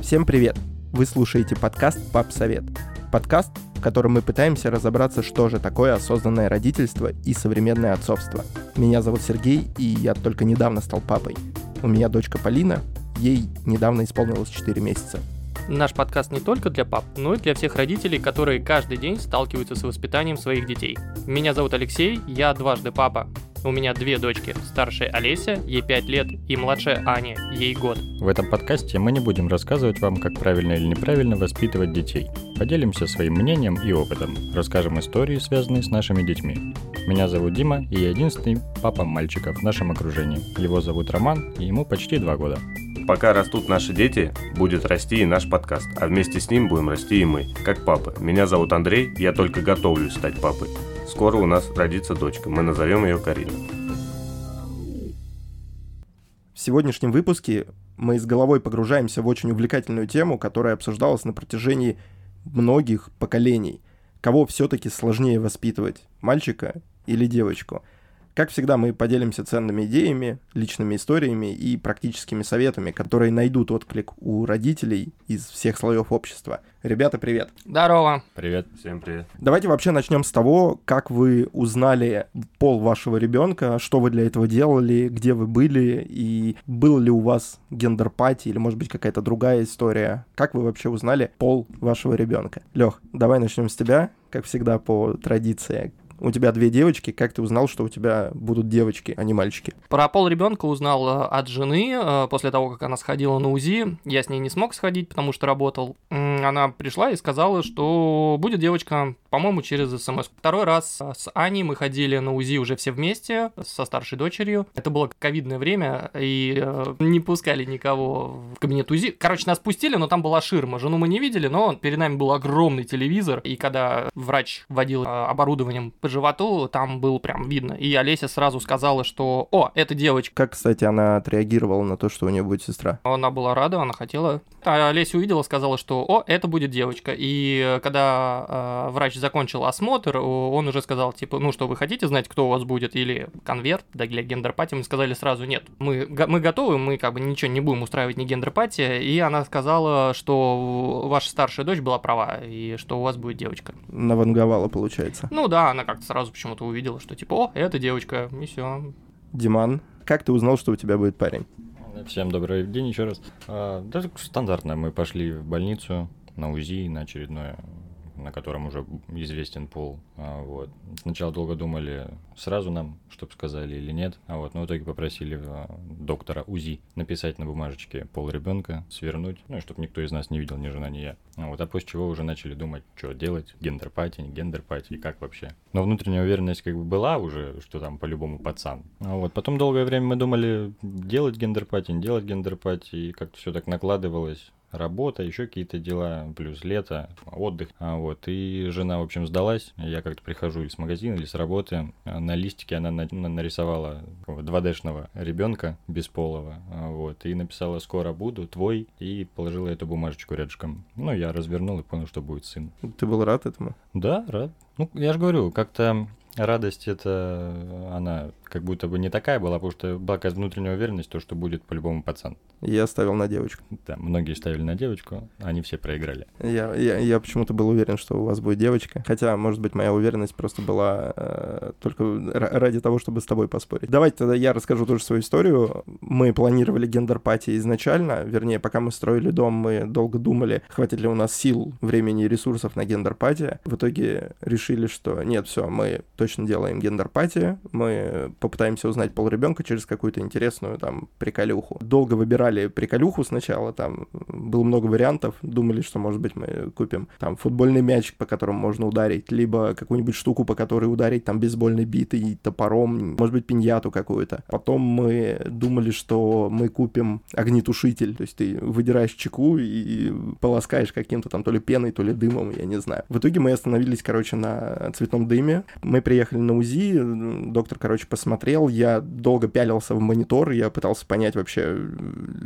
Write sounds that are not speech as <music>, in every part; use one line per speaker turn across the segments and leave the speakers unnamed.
Всем привет! Вы слушаете подкаст «Пап Совет». Подкаст, в котором мы пытаемся разобраться, что же такое осознанное родительство и современное отцовство. Меня зовут Сергей, и я только недавно стал папой. У меня дочка Полина, ей недавно исполнилось 4 месяца.
Наш подкаст не только для пап, но и для всех родителей, которые каждый день сталкиваются с воспитанием своих детей. Меня зовут Алексей, я дважды папа. У меня две дочки. Старшая Олеся, ей 5 лет, и младшая Аня, ей год.
В этом подкасте мы не будем рассказывать вам, как правильно или неправильно воспитывать детей. Поделимся своим мнением и опытом. Расскажем истории, связанные с нашими детьми. Меня зовут Дима, и я единственный папа мальчиков в нашем окружении. Его зовут Роман, и ему почти два года.
Пока растут наши дети, будет расти и наш подкаст, а вместе с ним будем расти и мы, как папы. Меня зовут Андрей, я только готовлюсь стать папой. Скоро у нас родится дочка, мы назовем ее Карина.
В сегодняшнем выпуске мы с головой погружаемся в очень увлекательную тему, которая обсуждалась на протяжении многих поколений. Кого все-таки сложнее воспитывать, мальчика или девочку – как всегда, мы поделимся ценными идеями, личными историями и практическими советами, которые найдут отклик у родителей из всех слоев общества. Ребята, привет.
Здорово.
Привет.
Всем привет.
Давайте вообще начнем с того, как вы узнали пол вашего ребенка, что вы для этого делали, где вы были, и был ли у вас gender party или, может быть, какая-то другая история. Как вы вообще узнали пол вашего ребенка? Лех, давай начнем с тебя, как всегда по традиции у тебя две девочки, как ты узнал, что у тебя будут девочки, а не мальчики?
Про пол ребенка узнал э, от жены э, после того, как она сходила на УЗИ. Я с ней не смог сходить, потому что работал. Она пришла и сказала, что будет девочка, по-моему, через СМС. Второй раз э, с Аней мы ходили на УЗИ уже все вместе, со старшей дочерью. Это было ковидное время, и не пускали никого в кабинет УЗИ. Короче, нас пустили, но там была ширма. Жену мы не видели, но перед нами был огромный телевизор, и когда врач водил оборудованием по животу, там было прям видно. И Олеся сразу сказала, что «О, это девочка».
Как, кстати, она отреагировала на то, что у нее будет сестра?
Она была рада, она хотела. А Олеся увидела, сказала, что «О, это будет девочка». И когда э, врач закончил осмотр, он уже сказал, типа, ну что, вы хотите знать, кто у вас будет? Или конверт да, для гендерпатии? Мы сказали сразу «Нет, мы, мы готовы, мы как бы ничего не будем устраивать ни гендерпатии». И она сказала, что ваша старшая дочь была права, и что у вас будет девочка.
Наванговала, получается.
Ну да, она как как-то сразу почему-то увидела, что типа, о, это девочка, и все.
Диман, как ты узнал, что у тебя будет парень?
Всем добрый день еще раз. А, да, стандартно. Мы пошли в больницу на УЗИ, на очередное на котором уже известен пол. А, вот. Сначала долго думали, сразу нам, чтобы сказали или нет. А вот, но в итоге попросили а, доктора УЗИ написать на бумажечке пол ребенка, свернуть, ну чтобы никто из нас не видел, ни жена, ни я. А вот, а после чего уже начали думать, что делать, гендер-пати, не гендер-пати, и как вообще. Но внутренняя уверенность как бы была уже, что там по-любому пацан. Вот, потом долгое время мы думали, делать гендер-пати, не делать гендер-пати, и как-то все так накладывалось работа, еще какие-то дела, плюс лето, отдых. А вот, и жена, в общем, сдалась. Я как-то прихожу из магазина или с работы. На листике она на, на, нарисовала 2D-шного ребенка бесполого. А вот, и написала «Скоро буду, твой», и положила эту бумажечку рядышком. Ну, я развернул и понял, что будет сын.
Ты был рад этому?
Да, рад. Ну, я же говорю, как-то радость это она как будто бы не такая была, потому что была какая-то внутренняя уверенность, то, что будет по-любому пацан.
Я ставил на девочку.
Да, многие ставили на девочку, они все проиграли.
Я, я, я почему-то был уверен, что у вас будет девочка. Хотя, может быть, моя уверенность просто была э, только ради того, чтобы с тобой поспорить. Давайте тогда я расскажу тоже свою историю. Мы планировали гендер-пати изначально, вернее, пока мы строили дом, мы долго думали, хватит ли у нас сил, времени и ресурсов на гендер-пати. В итоге решили, что нет, все, мы точно делаем гендер-пати, мы попытаемся узнать пол ребенка через какую-то интересную там приколюху. Долго выбирали приколюху сначала, там было много вариантов, думали, что, может быть, мы купим там футбольный мячик, по которому можно ударить, либо какую-нибудь штуку, по которой ударить там бейсбольной битой, топором, может быть, пиньяту какую-то. Потом мы думали, что мы купим огнетушитель, то есть ты выдираешь чеку и полоскаешь каким-то там то ли пеной, то ли дымом, я не знаю. В итоге мы остановились, короче, на цветном дыме. Мы приехали на УЗИ, доктор, короче, посмотрел посмотрел, я долго пялился в монитор, я пытался понять вообще,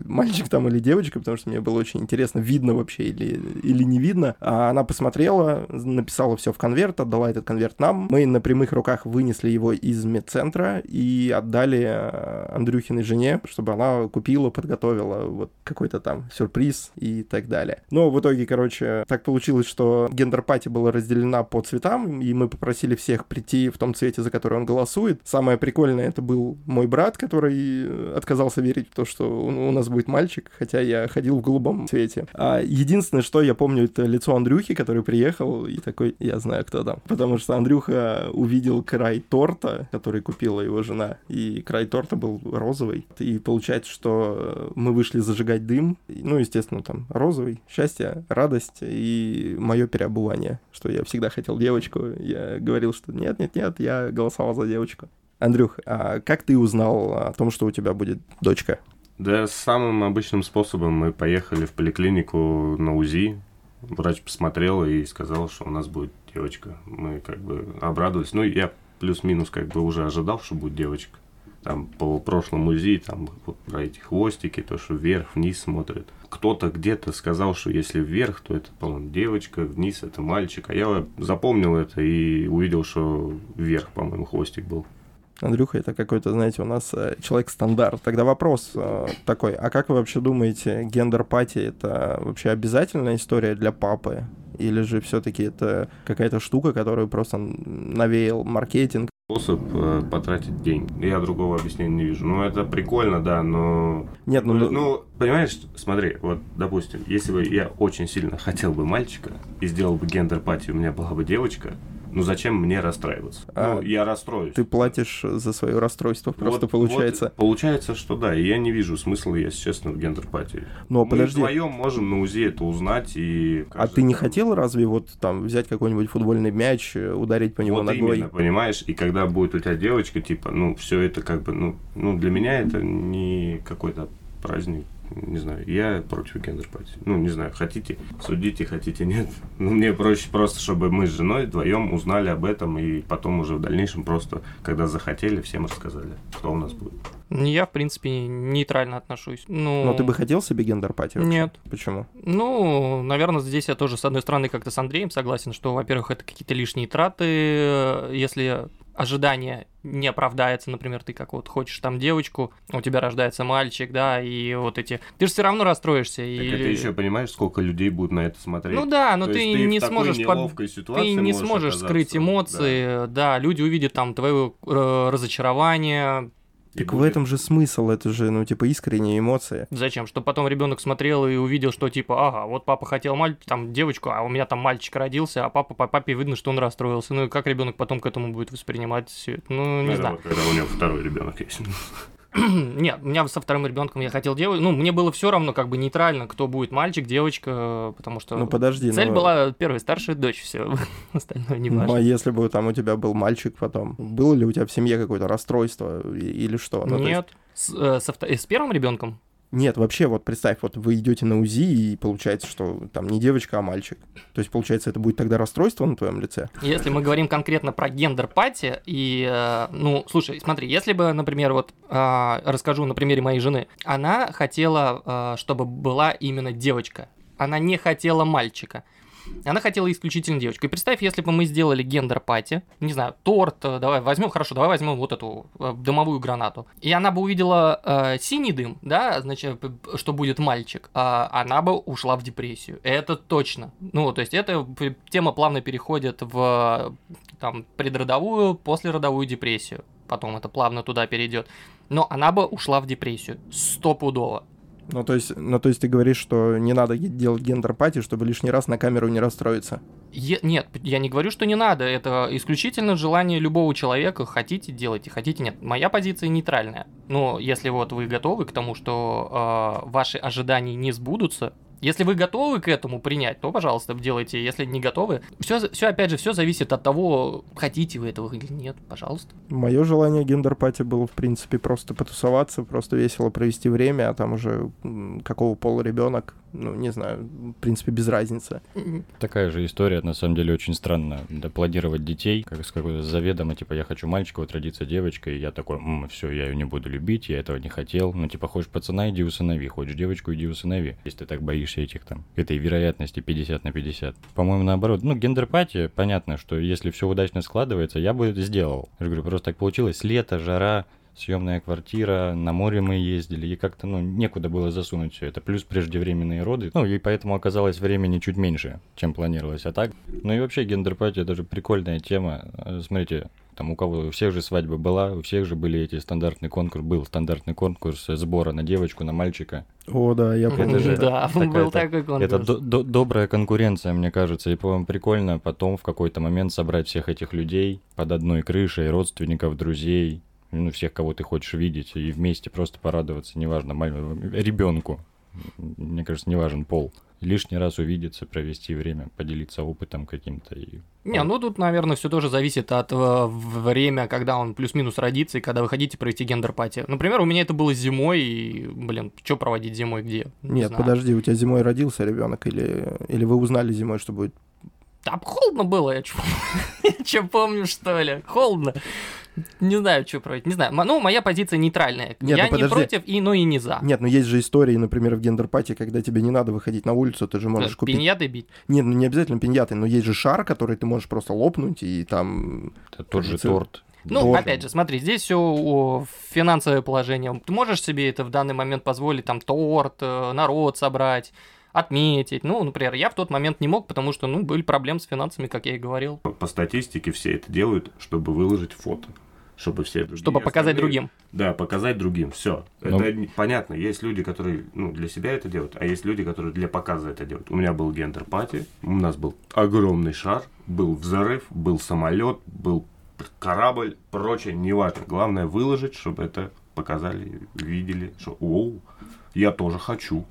мальчик там или девочка, потому что мне было очень интересно, видно вообще или, или не видно. А она посмотрела, написала все в конверт, отдала этот конверт нам. Мы на прямых руках вынесли его из медцентра и отдали э, Андрюхиной жене, чтобы она купила, подготовила вот какой-то там сюрприз и так далее. Но в итоге, короче, так получилось, что гендер-пати была разделена по цветам, и мы попросили всех прийти в том цвете, за который он голосует. Самое прикольное это был мой брат, который отказался верить в то, что у нас будет мальчик, хотя я ходил в голубом цвете. А единственное, что я помню, это лицо Андрюхи, который приехал и такой, я знаю, кто там. Потому что Андрюха увидел край торта, который купила его жена, и край торта был розовый. И получается, что мы вышли зажигать дым, ну, естественно, там розовый, счастье, радость и мое переобувание, что я всегда хотел девочку. Я говорил, что нет, нет, нет, я голосовал за девочку. Андрюх, а как ты узнал о том, что у тебя будет дочка?
Да, самым обычным способом мы поехали в поликлинику на УЗИ. Врач посмотрел и сказал, что у нас будет девочка. Мы как бы обрадовались. Ну, я плюс-минус как бы уже ожидал, что будет девочка. Там по прошлому УЗИ, там вот про эти хвостики, то, что вверх-вниз смотрят. Кто-то где-то сказал, что если вверх, то это, по-моему, девочка, вниз это мальчик. А я запомнил это и увидел, что вверх, по-моему, хвостик был.
Андрюха, это какой-то, знаете, у нас э, человек-стандарт. Тогда вопрос э, такой, а как вы вообще думаете, гендер-пати это вообще обязательная история для папы? Или же все-таки это какая-то штука, которую просто навеял маркетинг?
Способ э, потратить деньги. Я другого объяснения не вижу. Ну, это прикольно, да, но...
Нет, ну...
Ну, ну понимаешь, смотри, вот, допустим, если бы я очень сильно хотел бы мальчика и сделал бы гендер-пати, у меня была бы девочка, ну зачем мне расстраиваться? А, ну, я расстроюсь.
Ты платишь за свое расстройство, просто вот, получается. Вот,
получается, что да, и я не вижу смысла, если честно, в гендер-пати.
Но Мы подожди.
вдвоем можем на УЗИ это узнать и...
А ты не хотел разве вот там взять какой-нибудь футбольный мяч, э, ударить по нему вот ногой?
Именно, понимаешь, и когда будет у тебя девочка, типа, ну, все это как бы, ну, ну, для меня это не какой-то праздник, не знаю, я против гендер-пати. Ну, не знаю, хотите, судите, хотите, нет. <laughs> Ну, мне проще просто, чтобы мы с женой вдвоем узнали об этом, и потом уже в дальнейшем просто, когда захотели, всем рассказали, что у нас будет.
Я, в принципе, нейтрально отношусь. Ну...
Но ты бы хотел себе гендер-пати?
Нет.
Почему?
Ну, наверное, здесь я тоже, с одной стороны, как-то с Андреем согласен, что, во-первых, это какие-то лишние траты, если ожидание не оправдается, например, ты как вот хочешь там девочку, у тебя рождается мальчик, да, и вот эти... Ты же все равно расстроишься. Так
и... ты еще понимаешь, сколько людей будут на это смотреть?
Ну да, но ты, ты не сможешь... Под... Ты не сможешь скрыть эмоции, да. да, люди увидят там твое э, разочарование,
так будет... в этом же смысл, это же, ну, типа, искренние эмоции.
Зачем? Чтобы потом ребенок смотрел и увидел, что, типа, ага, вот папа хотел маль... там девочку, а у меня там мальчик родился, а папа по папе видно, что он расстроился. Ну, и как ребенок потом к этому будет воспринимать все это? Ну, не это знаю.
Когда у него второй ребенок есть. <laughs> <clears throat>
Нет, у меня со вторым ребенком я хотел девочку. Ну, мне было все равно, как бы нейтрально, кто будет мальчик, девочка, потому что.
Ну подожди.
Цель
но...
была первая старшая дочь, все <laughs> остальное не важно.
Ну, а если бы там у тебя был мальчик потом, было ли у тебя в семье какое-то расстройство или что?
Ну, Нет. Есть... С, э, со, с первым ребенком
нет, вообще, вот представь, вот вы идете на УЗИ, и получается, что там не девочка, а мальчик. То есть, получается, это будет тогда расстройство на твоем лице?
Если мы говорим конкретно про гендер-пати, и, э, ну, слушай, смотри, если бы, например, вот э, расскажу на примере моей жены, она хотела, э, чтобы была именно девочка, она не хотела мальчика. Она хотела исключительно девочку. И представь, если бы мы сделали гендер-пати, не знаю, торт, э, давай возьмем, хорошо, давай возьмем вот эту э, дымовую гранату. И она бы увидела э, синий дым, да, значит, что будет мальчик, а она бы ушла в депрессию. Это точно. Ну, то есть эта тема плавно переходит в там предродовую, послеродовую депрессию. Потом это плавно туда перейдет. Но она бы ушла в депрессию. Стопудово.
Ну, то есть, ну, то есть ты говоришь, что не надо делать гендер-пати, чтобы лишний раз на камеру не расстроиться?
Е- нет, я не говорю, что не надо. Это исключительно желание любого человека. Хотите, делайте, хотите, нет. Моя позиция нейтральная. Но если вот вы готовы к тому, что э, ваши ожидания не сбудутся, если вы готовы к этому принять, то, пожалуйста, делайте. Если не готовы, все, все опять же, все зависит от того, хотите вы этого или нет, пожалуйста.
Мое желание гендер-пати было, в принципе, просто потусоваться, просто весело провести время, а там уже какого пола ребенок, ну, не знаю, в принципе, без разницы.
Такая же история, на самом деле, очень странно. Да, планировать детей, как с какой-то заведомо, типа, я хочу мальчика, вот родится девочка, и я такой, все, я ее не буду любить, я этого не хотел. Ну, типа, хочешь пацана, иди усынови, хочешь девочку, иди усынови. Если ты так боишься этих там, этой вероятности 50 на 50. По-моему, наоборот. Ну, гендерпатия, понятно, что если все удачно складывается, я бы это сделал. Я говорю, просто так получилось. Лето, жара, съемная квартира, на море мы ездили, и как-то, ну, некуда было засунуть все это. Плюс преждевременные роды, ну, и поэтому оказалось времени чуть меньше, чем планировалось. А так, ну и вообще гендерпатия даже прикольная тема. Смотрите, там у кого у всех же свадьба была, у всех же были эти стандартный конкурс, был стандартный конкурс сбора на девочку, на мальчика.
О, да, я помню.
Это же да, был такой конкурс.
Это до, до, добрая конкуренция, мне кажется, и по прикольно потом в какой-то момент собрать всех этих людей под одной крышей, родственников, друзей, ну, всех, кого ты хочешь видеть, и вместе просто порадоваться, неважно, маленькому ребенку. Мне кажется, не важен пол. Лишний раз увидеться, провести время, поделиться опытом каким-то. И...
Не, ну тут, наверное, все тоже зависит от э, время, когда он плюс-минус родится, и когда вы хотите провести гендер-пати. Например, у меня это было зимой, и, блин, что проводить зимой где?
Не Нет, знаю. подожди, у тебя зимой родился ребенок, или, или вы узнали зимой, что будет
там холодно было, я что <laughs> помню, что ли? Холодно. Не знаю, что против. Не знаю. Ну, моя позиция нейтральная. Нет, я ну, не против, и, но и не за.
Нет, но есть же истории, например, в гендерпате, когда тебе не надо выходить на улицу, ты же можешь купить...
Пиньяты бить?
Нет, ну не обязательно пиньяты, но есть же шар, который ты можешь просто лопнуть, и там...
Это тот же торт.
Ну, Должен. опять же, смотри, здесь все финансовое положение. Ты можешь себе это в данный момент позволить, там, торт, э, народ собрать, отметить. Ну, например, я в тот момент не мог, потому что, ну, были проблемы с финансами, как я и говорил.
По статистике все это делают, чтобы выложить фото чтобы все
другие Чтобы показать другим.
Да, показать другим, все. Но... Ну. Это понятно, есть люди, которые ну, для себя это делают, а есть люди, которые для показа это делают. У меня был гендер-пати, у нас был огромный шар, был взрыв, был самолет, был корабль, прочее, неважно. Главное выложить, чтобы это показали, видели, что оу, я тоже хочу.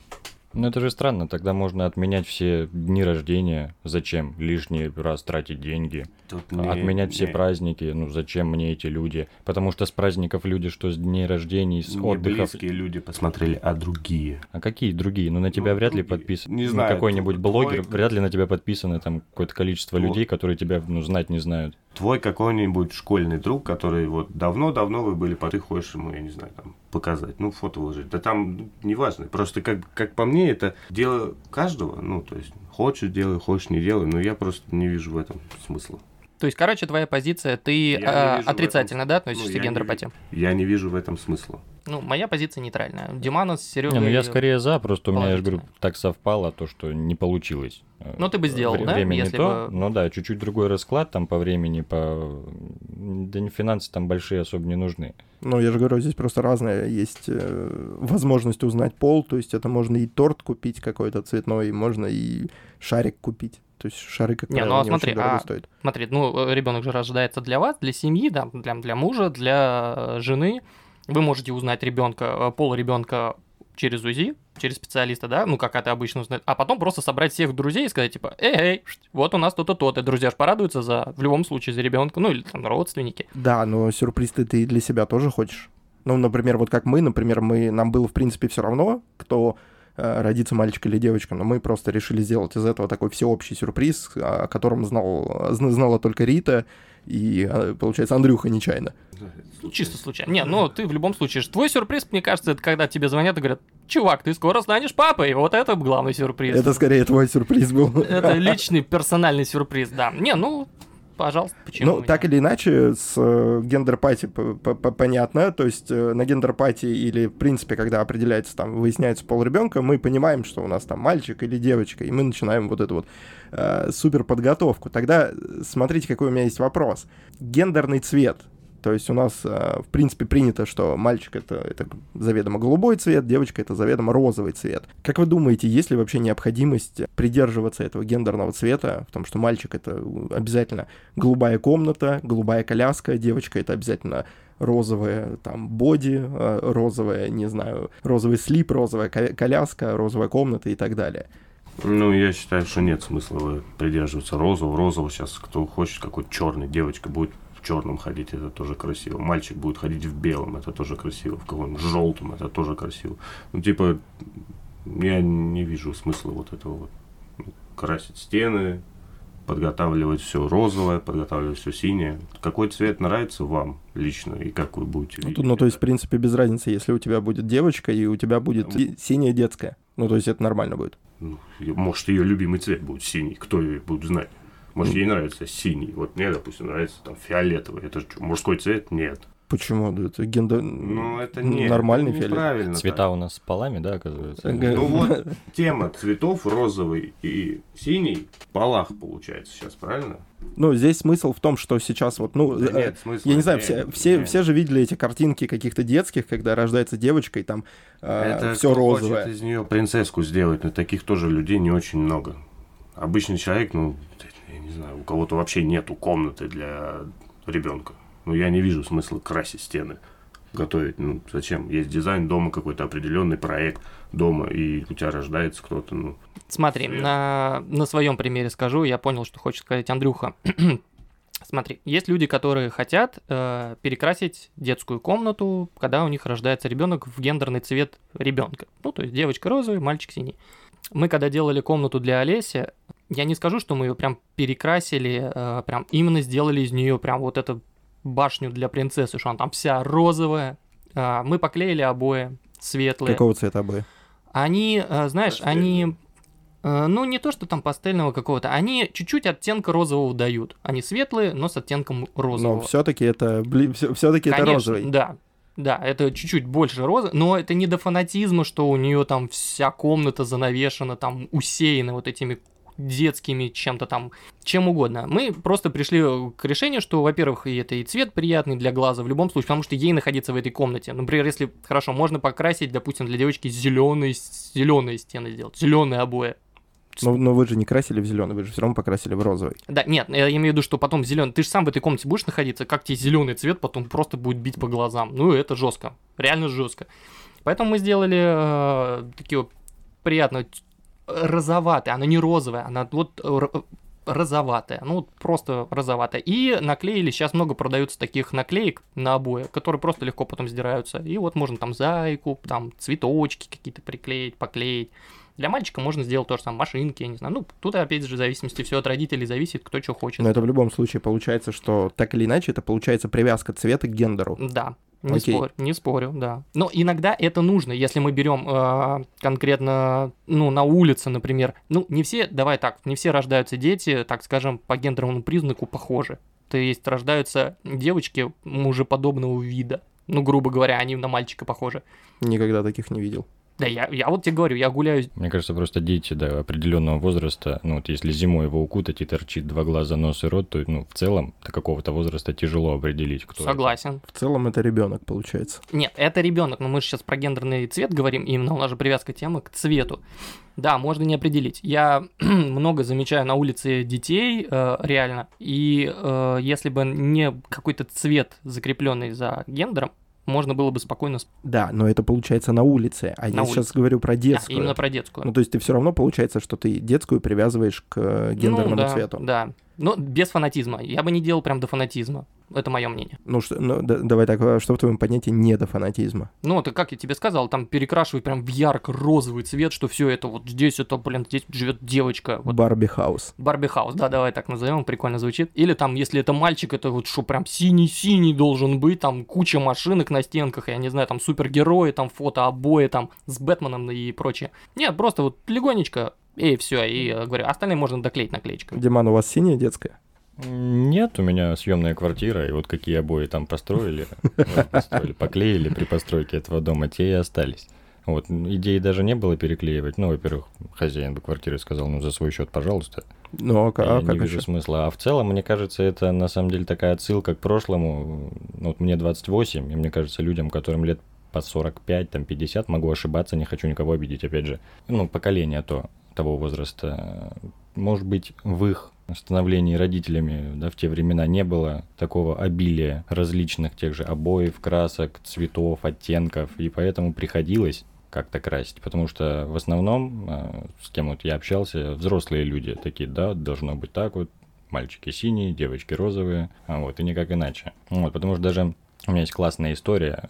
Ну это же странно, тогда можно отменять все дни рождения. Зачем лишний раз тратить деньги? Тут не, отменять не. все праздники. Ну зачем мне эти люди? Потому что с праздников люди, что с дней рождений, с не отдыхов.
близкие люди посмотрели, а другие.
А какие другие? Ну на тебя ну, вряд другие. ли подписан. Не знаю. какой-нибудь блогер, твой... вряд ли на тебя подписано там какое-то количество твой... людей, которые тебя ну знать не знают.
Твой какой-нибудь школьный друг, который вот давно-давно вы были, ты хочешь ему, я не знаю, там показать, ну, фото выложить. Да там ну, неважно. Просто как, как по мне, это дело каждого. Ну, то есть, хочешь делай, хочешь не делай, но я просто не вижу в этом смысла.
То есть, короче, твоя позиция, ты э, отрицательно, этом... да, относишься ну, к гендерпатии?
Я не вижу в этом смысла.
Ну, моя позиция нейтральная. Диманос, Серега.
Не, ну я скорее за, просто у меня, я же говорю, так совпало то, что не получилось.
Ну, ты бы сделал, Вре- да?
Время если не то, бы... ну да, чуть-чуть другой расклад там по времени, по... Да не финансы там большие особо не нужны.
Ну, я же говорю, здесь просто разное. Есть э, возможность узнать пол, то есть это можно и торт купить какой-то цветной, можно и шарик купить. То есть шары, как
не, ну, а смотри, очень а, стоят. Смотри, ну, э, ребенок же рождается для вас, для семьи, да, для, для мужа, для э, жены. Вы можете узнать ребенка, э, пол ребенка через УЗИ, через специалиста, да, ну, как это обычно узнать, а потом просто собрать всех друзей и сказать, типа, эй, эй, вот у нас то-то, то-то, друзья ж порадуются за, в любом случае, за ребенка, ну, или там родственники.
Да, но сюрприз ты, ты для себя тоже хочешь. Ну, например, вот как мы, например, мы, нам было, в принципе, все равно, кто Э, родится мальчик или девочка, но мы просто решили сделать из этого такой всеобщий сюрприз, о котором знал, знала только Рита, и, а, получается, Андрюха нечаянно.
Ну, чисто случайно. Не, ну ты в любом случае, твой сюрприз, мне кажется, это когда тебе звонят и говорят, чувак, ты скоро станешь папой, вот это главный сюрприз.
Это скорее твой сюрприз был.
Это <laughs> личный персональный сюрприз, да. Не, ну пожалуйста, почему?
Ну, так или иначе, с э, гендер-пати понятно, то есть э, на гендер-пати или, в принципе, когда определяется, там, выясняется пол ребенка, мы понимаем, что у нас там мальчик или девочка, и мы начинаем вот эту вот э, супер подготовку. Тогда э, смотрите, какой у меня есть вопрос. Гендерный цвет — то есть у нас, э, в принципе, принято, что мальчик это, это заведомо голубой цвет, девочка это заведомо розовый цвет. Как вы думаете, есть ли вообще необходимость придерживаться этого гендерного цвета, в том, что мальчик это обязательно голубая комната, голубая коляска, девочка это обязательно розовая там боди, э, розовая, не знаю, розовый слип, розовая коляска, розовая комната и так далее.
Ну, я считаю, что нет смысла придерживаться розового. Розового сейчас кто хочет, какой черный девочка будет в черном ходить, это тоже красиво. Мальчик будет ходить в белом, это тоже красиво. В каком-нибудь желтом, это тоже красиво. Ну, типа, Я не вижу смысла вот этого вот ну, красить стены, подготавливать все розовое, подготавливать все синее. Какой цвет нравится вам лично и как вы будете
Ну,
видеть?
ну, то есть, в принципе, без разницы, если у тебя будет девочка и у тебя будет и- синяя детская. Ну, то есть, это нормально будет.
Ну, может, ее любимый цвет будет синий, кто ее будет знать? Может, ей нравится синий. Вот мне, допустим, нравится там фиолетовый. Это что, мужской цвет? Нет.
Почему? Это гендер...
Ну, это не
Нормальный
это
фиолет.
Цвета
так.
у нас с полами, да, оказывается?
Ну вот <laughs> тема цветов розовый и синий в полах получается сейчас, правильно?
Ну, здесь смысл в том, что сейчас вот, ну,
Да
э,
нет смысла,
я не знаю,
нет,
все, все,
нет.
все же видели эти картинки каких-то детских, когда рождается девочка, и там
Это
все
кто
розовое.
хочет из нее принцесску сделать, но таких тоже людей не очень много. Обычный человек, ну, не знаю, у кого-то вообще нету комнаты для ребенка. Ну, я не вижу смысла красить стены, готовить. Ну, зачем? Есть дизайн дома, какой-то определенный проект дома, и у тебя рождается кто-то, ну,
Смотри,
Свет.
на, на своем примере скажу, я понял, что хочет сказать Андрюха. <clears throat> Смотри, есть люди, которые хотят э, перекрасить детскую комнату, когда у них рождается ребенок в гендерный цвет ребенка. Ну, то есть девочка розовый, мальчик синий. Мы когда делали комнату для Олеси, я не скажу, что мы ее прям перекрасили, э, прям именно сделали из нее прям вот эту башню для принцессы, что она там вся розовая. А, мы поклеили обои светлые.
Какого цвета обои?
Они, э, знаешь, они... э, Ну, не то, что там пастельного какого-то, они чуть-чуть оттенка розового дают. Они светлые, но с оттенком розового.
Но все-таки это, все-таки это розовый.
Да. Да, это чуть-чуть больше розы, но это не до фанатизма, что у нее там вся комната занавешена, там усеяна вот этими детскими чем-то там, чем угодно. Мы просто пришли к решению, что, во-первых, и это и цвет приятный для глаза в любом случае, потому что ей находиться в этой комнате. Например, если хорошо, можно покрасить, допустим, для девочки зеленые, зеленые стены сделать, зеленые обои.
Но, но вы же не красили в зеленый, вы же все равно покрасили в розовый.
Да, нет, я имею в виду, что потом зеленый. Ты же сам в этой комнате будешь находиться, как тебе зеленый цвет потом просто будет бить по глазам. Ну, это жестко. Реально жестко. Поэтому мы сделали э, такие вот приятно розоватые. Она не розовая, она вот р- розоватая. Ну, просто розоватая. И наклеили, сейчас много продаются таких наклеек на обои, которые просто легко потом сдираются. И вот можно там зайку, там цветочки какие-то приклеить, поклеить. Для мальчика можно сделать то же самое, машинки, я не знаю. Ну, тут опять же в зависимости все от родителей зависит, кто что хочет.
Но это в любом случае получается, что так или иначе это получается привязка цвета к гендеру.
Да, не,
Окей.
спорю, не спорю, да. Но иногда это нужно, если мы берем э, конкретно, ну, на улице, например. Ну, не все, давай так, не все рождаются дети, так скажем, по гендерному признаку похожи. То есть рождаются девочки мужеподобного вида. Ну, грубо говоря, они на мальчика похожи.
Никогда таких не видел.
Да, я, я вот тебе говорю, я гуляю
Мне кажется, просто дети до определенного возраста, ну вот если зимой его укутать и торчит два глаза, нос и рот, то ну в целом до какого-то возраста тяжело определить, кто это.
Согласен.
В целом это ребенок получается.
Нет, это ребенок, но мы же сейчас про гендерный цвет говорим, именно у нас же привязка темы к цвету. Да, можно не определить. Я <clears throat> много замечаю на улице детей, э, реально, и э, если бы не какой-то цвет, закрепленный за гендером, можно было бы спокойно...
Да, но это получается на улице. А
На
я сейчас говорю про
Да,
детскую.
именно про детскую.
Ну, то есть ты все равно получается, что ты детскую привязываешь к э, гендерному
ну, да,
цвету.
Да, но без фанатизма. Я бы не делал прям до фанатизма. Это мое мнение.
Ну, что, ну, да- давай так, а что в твоем понятии не до фанатизма?
Ну, это как я тебе сказал, там перекрашивай прям в ярко-розовый цвет, что все это вот здесь это, блин, здесь живет девочка. Вот
Барби Хаус.
Барби Хаус, да, давай так назовем, прикольно звучит. Или там, если это мальчик, это вот что прям синий-синий должен быть, там куча машинок на стенках, я не знаю, там супергерои, там фото обои, там с Бэтменом и прочее. Нет, просто вот легонечко, и все, и э, говорю, остальные можно доклеить наклеечкой.
Диман, у вас синяя детская?
Нет, у меня съемная квартира, и вот какие обои там построили, поклеили при постройке этого дома, те и остались. Вот, идеи даже не было переклеивать. Ну, во-первых, хозяин бы квартиры сказал, ну, за свой счет, пожалуйста.
Ну, а,
Я
а
не
как
вижу
еще?
смысла. А в целом, мне кажется, это на самом деле такая отсылка к прошлому. Ну, Вот мне 28, и мне кажется, людям, которым лет по 45, там 50, могу ошибаться, не хочу никого обидеть, опять же. Ну, поколение то, того возраста. Может быть, в их становлении родителями, да, в те времена не было такого обилия различных тех же обоев, красок, цветов, оттенков, и поэтому приходилось как-то красить, потому что в основном, э, с кем вот я общался, взрослые люди такие, да, должно быть так вот, мальчики синие, девочки розовые, а вот, и никак иначе. Вот, потому что даже у меня есть классная история,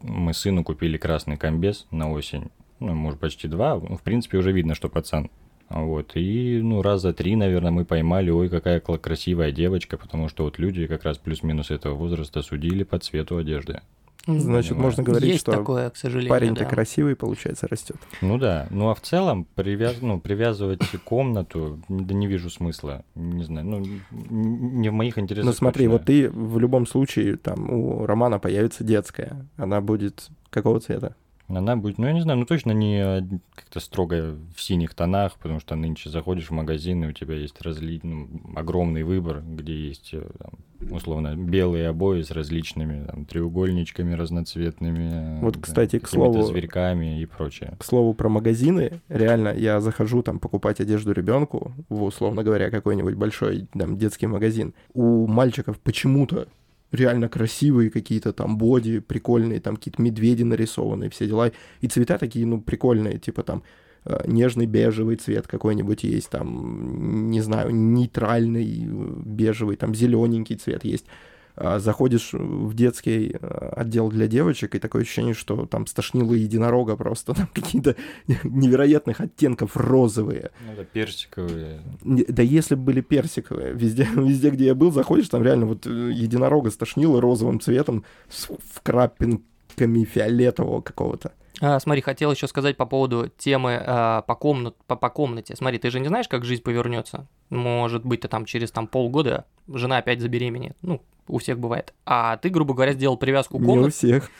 мы сыну купили красный комбез на осень, ну, может, почти два, ну, в принципе, уже видно, что пацан. Вот, и, ну, раза три, наверное, мы поймали, ой, какая красивая девочка, потому что вот люди как раз плюс-минус этого возраста судили по цвету одежды.
Значит,
Понимаю.
можно говорить,
Есть
что
такое, к сожалению.
парень-то
да.
красивый, получается, растет.
Ну да, ну а в целом привяз... ну, привязывать комнату, да не вижу смысла, не знаю, ну, не в моих интересах.
Ну смотри,
точно.
вот ты в любом случае, там, у Романа появится детская. Она будет какого цвета?
Она будет, ну я не знаю, ну точно не э, как-то строго в синих тонах, потому что нынче заходишь в магазин, и у тебя есть разли... ну, огромный выбор, где есть, э, там, условно, белые обои с различными там, треугольничками разноцветными.
Вот, кстати, к слову-
зверьками и прочее.
К слову про магазины, реально, я захожу там покупать одежду ребенку, в, условно говоря, какой-нибудь большой там детский магазин. У мальчиков почему-то реально красивые какие-то там боди, прикольные, там какие-то медведи нарисованные, все дела. И цвета такие, ну, прикольные, типа там э, нежный бежевый цвет какой-нибудь есть, там, не знаю, нейтральный э, бежевый, там зелененький цвет есть. А Заходишь в детский э, отдел для девочек, и такое ощущение, что там стошнило единорога просто, <laughs> там какие-то невероятных оттенков розовые.
Ну да, персиковые.
Да если бы были персиковые, везде, <laughs> везде, где я был, заходишь, там реально вот э, единорога стошнило розовым цветом с вкрапинками фиолетового какого-то.
А, смотри, хотел еще сказать по поводу темы а, по, комнат, по, по комнате. Смотри, ты же не знаешь, как жизнь повернется. Может быть, ты там через там, полгода жена опять забеременеет. Ну, у всех бывает. А ты, грубо говоря, сделал привязку
Не у всех.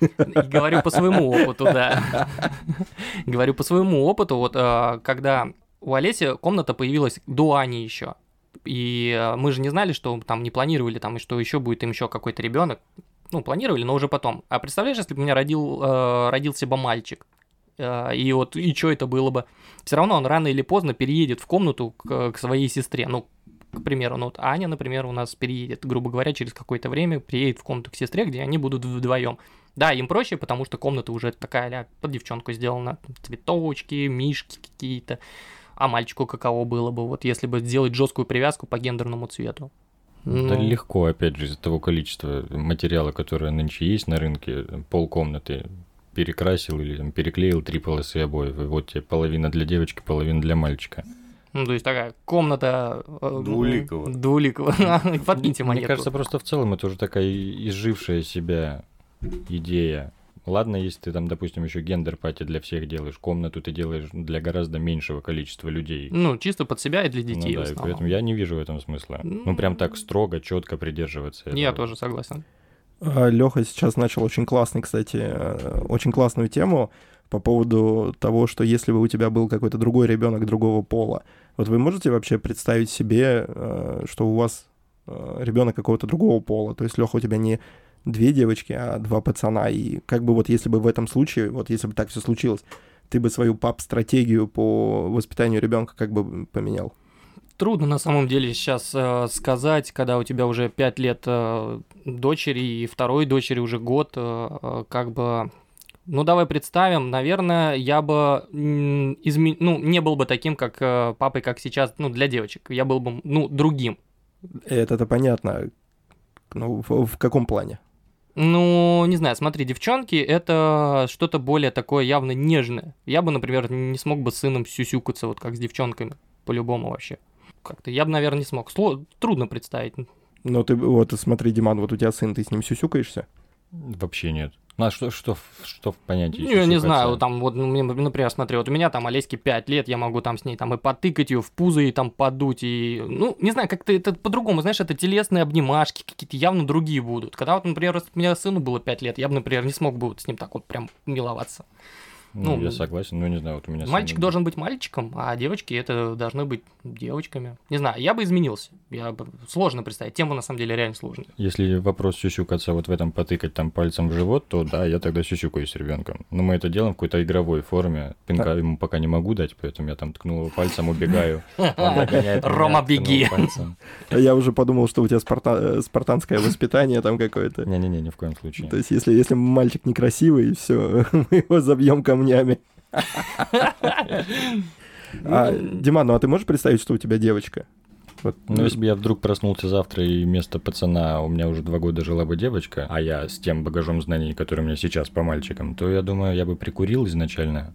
И говорю по своему опыту, да. Говорю по своему опыту, вот а, когда у Олеси комната появилась до Ани еще. И а, мы же не знали, что там не планировали, там, и что еще будет им еще какой-то ребенок. Ну, планировали, но уже потом. А представляешь, если бы у меня родил, э, родился бы мальчик? Э, и вот, и что это было бы? Все равно он рано или поздно переедет в комнату к, к своей сестре. Ну, к примеру, ну вот Аня, например, у нас переедет, грубо говоря, через какое-то время приедет в комнату к сестре, где они будут вдвоем. Да, им проще, потому что комната уже такая ля, под девчонку сделана. Цветочки, мишки какие-то. А мальчику каково было бы, вот если бы сделать жесткую привязку по гендерному цвету.
Это
Ну,
легко, опять же, из-за того количества материала, которое нынче есть на рынке, полкомнаты перекрасил или там, переклеил три полосы обоев, и вот тебе половина для девочки, половина для мальчика.
Ну, то есть такая комната... э,
Двуликого.
Двуликого. <laughs> Подкиньте
Мне
монетку.
кажется, просто в целом это уже такая изжившая себя идея. Ладно, если ты там, допустим, еще гендер-пати для всех делаешь, комнату ты делаешь для гораздо меньшего количества людей.
Ну, чисто под себя и для
Ну
детей в
да, и поэтому я не вижу в этом смысла. Ну, прям так строго, четко придерживаться.
Я
этого.
тоже согласен.
Леха сейчас начал очень классный, кстати, э, очень классную тему по поводу того, что если бы у тебя был какой-то другой ребенок другого пола, вот вы можете вообще представить себе, э, что у вас ребенок какого-то другого пола, то есть Леха у тебя не две девочки, а два пацана, и как бы вот если бы в этом случае, вот если бы так все случилось, ты бы свою пап-стратегию по воспитанию ребенка как бы поменял?
Трудно на самом деле сейчас э, сказать, когда у тебя уже 5 лет э, дочери и второй дочери уже год, э, э, как бы... Ну, давай представим, наверное, я бы изме- ну, не был бы таким, как э, папой, как сейчас, ну, для девочек. Я был бы, ну, другим.
Это-то понятно. Ну, в, в каком плане?
Ну, не знаю, смотри, девчонки это что-то более такое явно нежное. Я бы, например, не смог бы с сыном сюсюкаться, вот как с девчонками, по-любому вообще. Как-то я бы, наверное, не смог. Сло- Трудно представить.
Ну, ты вот смотри, Диман, вот у тебя сын, ты с ним сюсюкаешься?
Вообще нет. Ну, а что, что, что в понятии?
Ну, я не знаю, там вот, ну, мне, например, смотри, вот у меня там Олеське 5 лет, я могу там с ней там и потыкать ее в пузо, и там подуть, и, ну, не знаю, как-то это по-другому, знаешь, это телесные обнимашки какие-то явно другие будут. Когда вот, например, у меня сыну было 5 лет, я бы, например, не смог бы вот с ним так вот прям миловаться.
Ну,
ну,
я согласен, ну, не знаю, вот у меня...
Мальчик должен быть мальчиком, а девочки это должны быть девочками. Не знаю, я бы изменился. Я бы... Сложно представить. Тема на самом деле реально сложная.
Если вопрос сюсюкаться вот в этом потыкать там пальцем в живот, то да, я тогда сюсюкаюсь с ребенком. Но мы это делаем в какой-то игровой форме. Пинка
Да.
ему пока не могу дать, поэтому я там ткнул его пальцем, убегаю. <laughs>
Рома, беги.
А Я уже подумал, что у тебя э, спартанское воспитание там какое-то.
Не-не-не, ни в коем случае.
То есть, если, если мальчик некрасивый, все, <laughs> мы его забьем камнями. <laughs> А, Диман, ну а ты можешь представить, что у тебя девочка? Вот,
Ну, если бы я вдруг проснулся завтра, и вместо пацана у меня уже два года жила бы девочка, а я с тем багажом знаний, который у меня сейчас по мальчикам, то я думаю, я бы прикурил изначально.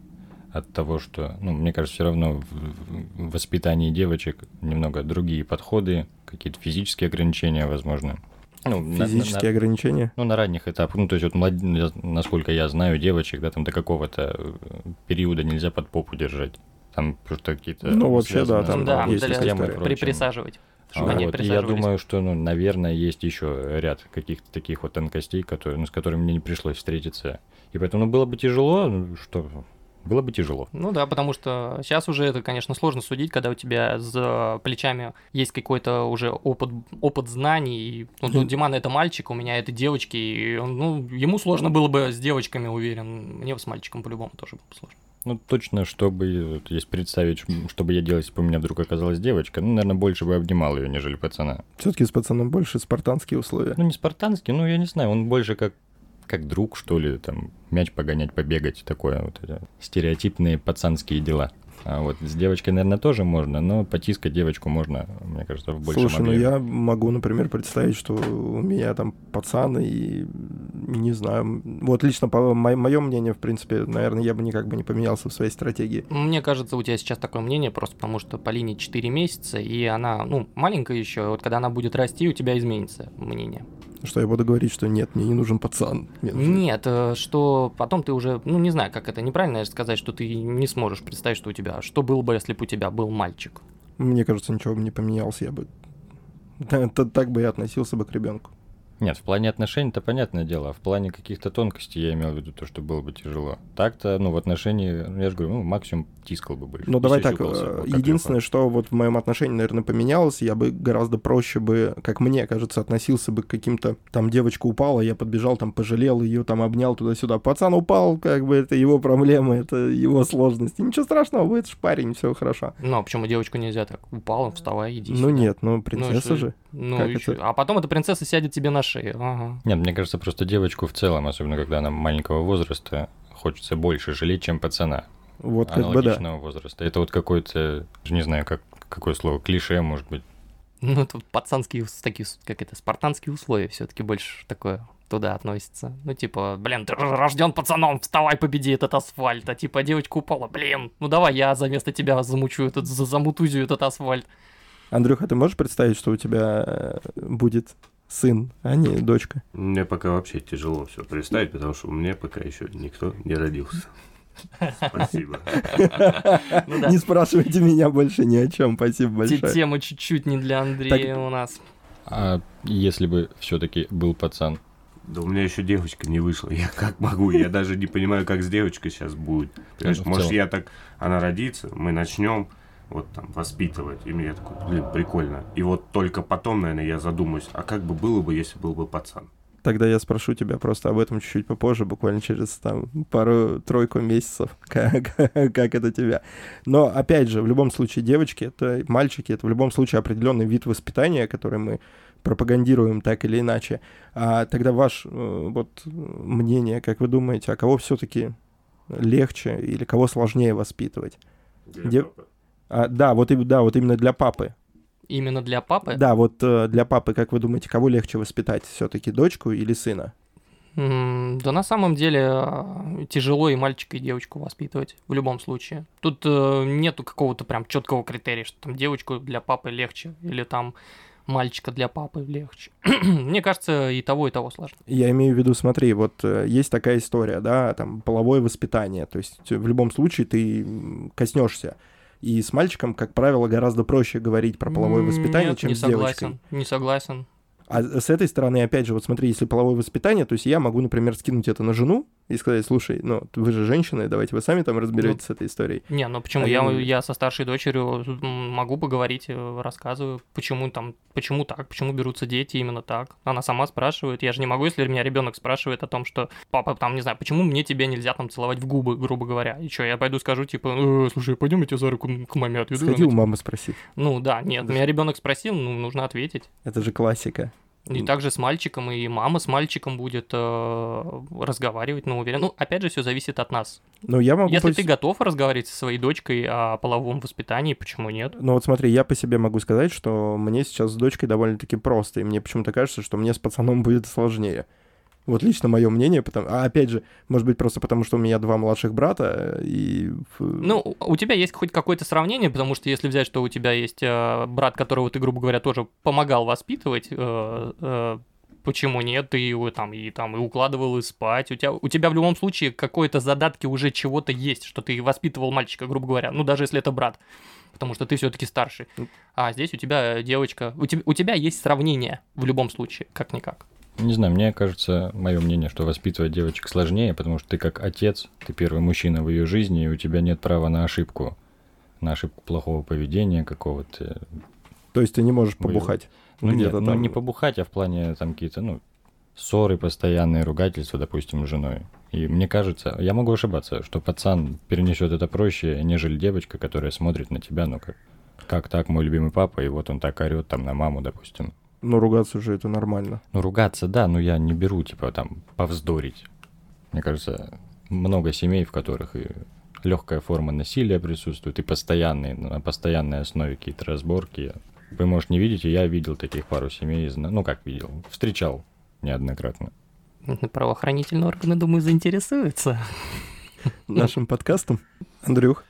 от того, что, ну, мне кажется, все равно в воспитании девочек немного другие подходы, какие-то физические ограничения, возможно.
Ну, Физические на, на, ограничения?
Ну, на ранних этапах. Ну, то есть, вот, млад... насколько я знаю девочек, да, там до какого-то э, периода нельзя под попу держать. Там просто какие-то...
Ну, вообще, да, там
да, есть для, при, присаживать.
А вот, я думаю, что, ну, наверное, есть еще ряд каких-то таких вот тонкостей, которые, ну, с которыми мне не пришлось встретиться. И поэтому ну, было бы тяжело, ну, что было бы тяжело.
Ну да, потому что сейчас уже это, конечно, сложно судить, когда у тебя за плечами есть какой-то уже опыт, опыт знаний. Ну, ну, Диман это мальчик, у меня это девочки, и он, ну, ему сложно было бы с девочками, уверен. Мне с мальчиком по-любому тоже было бы сложно.
Ну, точно, чтобы, если представить, что бы я делал, если бы у меня вдруг оказалась девочка, ну, наверное, больше бы обнимал ее, нежели пацана.
Все-таки с пацаном больше спартанские условия.
Ну, не спартанские, ну, я не знаю, он больше как как друг, что ли, там, мяч погонять, побегать, такое вот это, стереотипные пацанские дела. А вот с девочкой, наверное, тоже можно, но потискать девочку можно, мне кажется, в большем
Слушай, объеме. ну я могу, например, представить, что у меня там пацаны и не знаю. Вот лично по мое мнение, в принципе, наверное, я бы никак бы не поменялся в своей стратегии.
Мне кажется, у тебя сейчас такое мнение просто потому, что Полине 4 месяца, и она, ну, маленькая еще, вот когда она будет расти, у тебя изменится мнение.
Что я буду говорить, что нет, мне не нужен пацан.
Мне нужен... Нет, э, что потом ты уже, ну не знаю, как это, неправильно сказать, что ты не сможешь представить, что у тебя, что было бы, если бы у тебя был мальчик.
Мне кажется, ничего бы не поменялось, я бы... <laughs> Так бы я относился бы к ребенку.
Нет, в плане отношений это понятное дело, а в плане каких-то тонкостей я имел в виду то, что было бы тяжело. Так-то, ну, в отношении, ну, я же говорю, ну, максимум тискал бы больше.
Ну, давай так, э, единственное, что вот в моем отношении, наверное, поменялось, я бы гораздо проще бы, как мне кажется, относился бы к каким-то, там, девочка упала, я подбежал, там, пожалел ее, там, обнял туда-сюда. Пацан упал, как бы, это его проблемы, это его сложности. Ничего страшного, будет ж парень, все хорошо.
Ну, а почему девочку нельзя так? Упала, вставай, иди
Ну, нет, ну, принцесса ну, же.
Ну, как это? А потом эта принцесса сядет тебе на шею. Ага.
Нет, мне кажется, просто девочку в целом, особенно когда она маленького возраста, хочется больше жалеть, чем пацана.
Вот как бы да.
возраста. Это вот какой-то, не знаю, как, какое слово, клише, может быть.
Ну, тут пацанские, такие, как это, спартанские условия все-таки больше такое туда относится. Ну, типа, блин, ты рожден пацаном, вставай, победи этот асфальт. А типа, девочка упала, блин, ну давай я за место тебя замучу этот, замутузю этот асфальт.
Андрюха, ты можешь представить, что у тебя э, будет сын, а не дочка?
Мне пока вообще тяжело все представить, потому что у меня пока еще никто не родился. Спасибо.
Ну не спрашивайте меня больше ни о чем. Спасибо большое.
Тема чуть-чуть не для Андрея у нас.
А если бы все-таки был пацан?
Да у меня еще девочка не вышла. Я как могу? Я даже не понимаю, как с девочкой сейчас будет. может, я так... Она родится, мы начнем вот там воспитывать. И мне такой, блин, прикольно. И вот только потом, наверное, я задумаюсь, а как бы было бы, если был бы пацан?
Тогда я спрошу тебя просто об этом чуть-чуть попозже, буквально через там пару-тройку месяцев, <laughs> как, как это тебя. Но, опять же, в любом случае, девочки, это мальчики, это в любом случае определенный вид воспитания, который мы пропагандируем так или иначе. А тогда ваш э, вот мнение, как вы думаете, а кого все-таки легче или кого сложнее воспитывать? Дев... А, да, вот, да, вот именно для папы.
Именно для папы?
Да, вот э, для папы, как вы думаете, кого легче воспитать, все-таки дочку или сына?
да на самом деле а, тяжело и мальчика, и девочку воспитывать в любом случае. Тут э, нету какого-то прям четкого критерия, что там девочку для папы легче или там мальчика для папы легче. <clears throat> Мне кажется, и того, и того сложно.
Я имею в виду, смотри, вот э, есть такая история, да, там половое воспитание. То есть в любом случае ты коснешься и с мальчиком, как правило, гораздо проще говорить про половое воспитание,
Нет,
чем
не
с
согласен,
девочкой.
Не согласен.
А с этой стороны, опять же, вот смотри, если половое воспитание, то есть я могу, например, скинуть это на жену и сказать, слушай, ну, вы же женщины, давайте вы сами там разберетесь ну, с этой историей.
Не, ну почему? А я, я, я со старшей дочерью могу поговорить, э, рассказываю, почему там, почему так, почему берутся дети именно так. Она сама спрашивает. Я же не могу, если меня ребенок спрашивает о том, что папа там, не знаю, почему мне тебе нельзя там целовать в губы, грубо говоря. И что, я пойду скажу, типа, э, слушай, пойдем я тебя за руку к маме отведу.
Сходи у мамы спроси.
Ну да, нет, меня ребенок спросил, ну, нужно ответить.
Это же классика.
И также с мальчиком, и мама с мальчиком будет э, разговаривать, ну, уверен. Ну, опять же, все зависит от нас.
Ну, я могу...
Если пос... ты готов разговаривать со своей дочкой о половом воспитании, почему нет?
Ну, вот смотри, я по себе могу сказать, что мне сейчас с дочкой довольно-таки просто, и мне почему-то кажется, что мне с пацаном будет сложнее. Вот лично мое мнение, потому... а опять же, может быть, просто потому, что у меня два младших брата, и...
Ну, у тебя есть хоть какое-то сравнение, потому что если взять, что у тебя есть э, брат, которого ты, грубо говоря, тоже помогал воспитывать, э, э, почему нет, ты его там и там и укладывал и спать. У тебя, у тебя в любом случае какое-то задатки уже чего-то есть, что ты воспитывал мальчика, грубо говоря. Ну, даже если это брат. Потому что ты все-таки старший. А здесь у тебя девочка. У тебя, у тебя есть сравнение в любом случае, как-никак.
Не знаю, мне кажется, мое мнение, что воспитывать девочек сложнее, потому что ты как отец, ты первый мужчина в ее жизни, и у тебя нет права на ошибку, на ошибку плохого поведения какого-то.
То есть ты не можешь побухать?
Ну нет, ну не побухать, а в плане там какие-то, ну, ссоры постоянные, ругательства, допустим, с женой. И мне кажется, я могу ошибаться, что пацан перенесет это проще, нежели девочка, которая смотрит на тебя, ну как, как так, мой любимый папа, и вот он так орет там на маму, допустим.
Ну, ругаться же это нормально.
Ну, ругаться, да, но я не беру, типа, там, повздорить. Мне кажется, много семей, в которых и легкая форма насилия присутствует, и постоянные, на постоянной основе какие-то разборки. Вы, может, не видите, я видел таких пару семей, ну, как видел, встречал неоднократно.
Правоохранительные органы, думаю, заинтересуются. <laughs>
Нашим подкастом. Андрюх?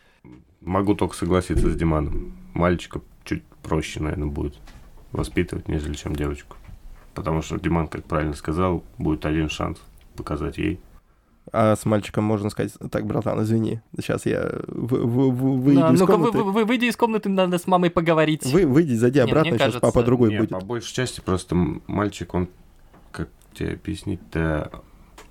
Могу только согласиться с Диманом. Мальчика чуть проще, наверное, будет воспитывать, нежели чем девочку. Потому что Диман, как правильно сказал, будет один шанс показать ей.
А с мальчиком можно сказать, так, братан, извини, сейчас я вы, вы, вы, выйду да, из комнаты.
Вы, вы, выйди из комнаты, надо с мамой поговорить.
Вы, выйди, зайди обратно, Нет, сейчас кажется... папа другой Нет, будет.
по большей части просто мальчик, он, как тебе объяснить-то,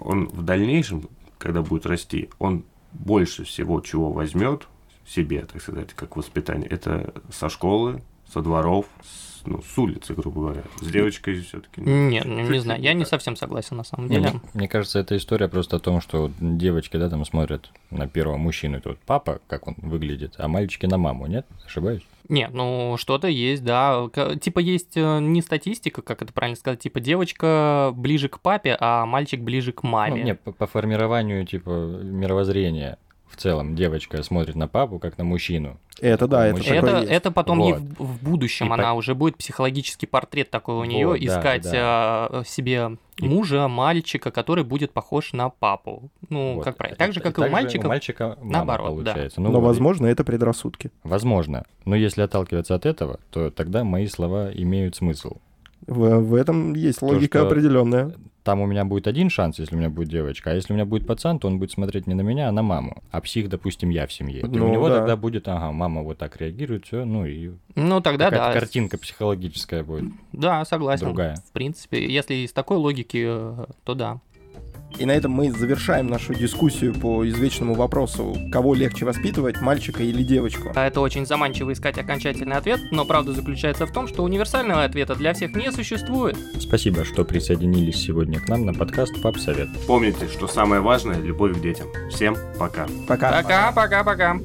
он в дальнейшем, когда будет расти, он больше всего чего возьмет себе, так сказать, как воспитание, это со школы, со дворов, с ну, с улицы, грубо говоря. С девочкой все-таки.
Нет, не, не знаю, я не совсем согласен на самом деле.
Мне, мне кажется, эта история просто о том, что девочки, да, там смотрят на первого мужчину, это вот папа, как он выглядит, а мальчики на маму, нет? Ошибаюсь?
Нет, ну что-то есть, да. Типа есть э, не статистика, как это правильно сказать, типа девочка ближе к папе, а мальчик ближе к маме.
Ну, нет, по, по формированию типа мировоззрения в целом девочка смотрит на папу как на мужчину.
Это да, это
это, это потом вот. ей в, в будущем и она по... уже будет психологический портрет такой у нее вот, искать да, да. себе мужа, мальчика, который будет похож на папу. Ну, вот. как правильно. Так же, как так и у мальчика. У
мальчика наоборот, получается.
Да. Ну, Но, вот. возможно, это предрассудки.
Возможно. Но если отталкиваться от этого, то тогда мои слова имеют смысл.
В, в этом есть логика То, определенная
там у меня будет один шанс, если у меня будет девочка, а если у меня будет пацан, то он будет смотреть не на меня, а на маму. А псих, допустим, я в семье. Ну, у него да. тогда будет, ага, мама вот так реагирует, все, ну и...
Ну тогда да.
картинка психологическая будет.
Да, согласен.
Другая.
В принципе, если из такой логики, э, то да.
И на этом мы завершаем нашу дискуссию по извечному вопросу, кого легче воспитывать, мальчика или девочку.
А это очень заманчиво искать окончательный ответ, но правда заключается в том, что универсального ответа для всех не существует.
Спасибо, что присоединились сегодня к нам на подкаст «Пап Совет».
Помните, что самое важное – любовь к детям. Всем пока.
Пока.
Пока, пока, пока.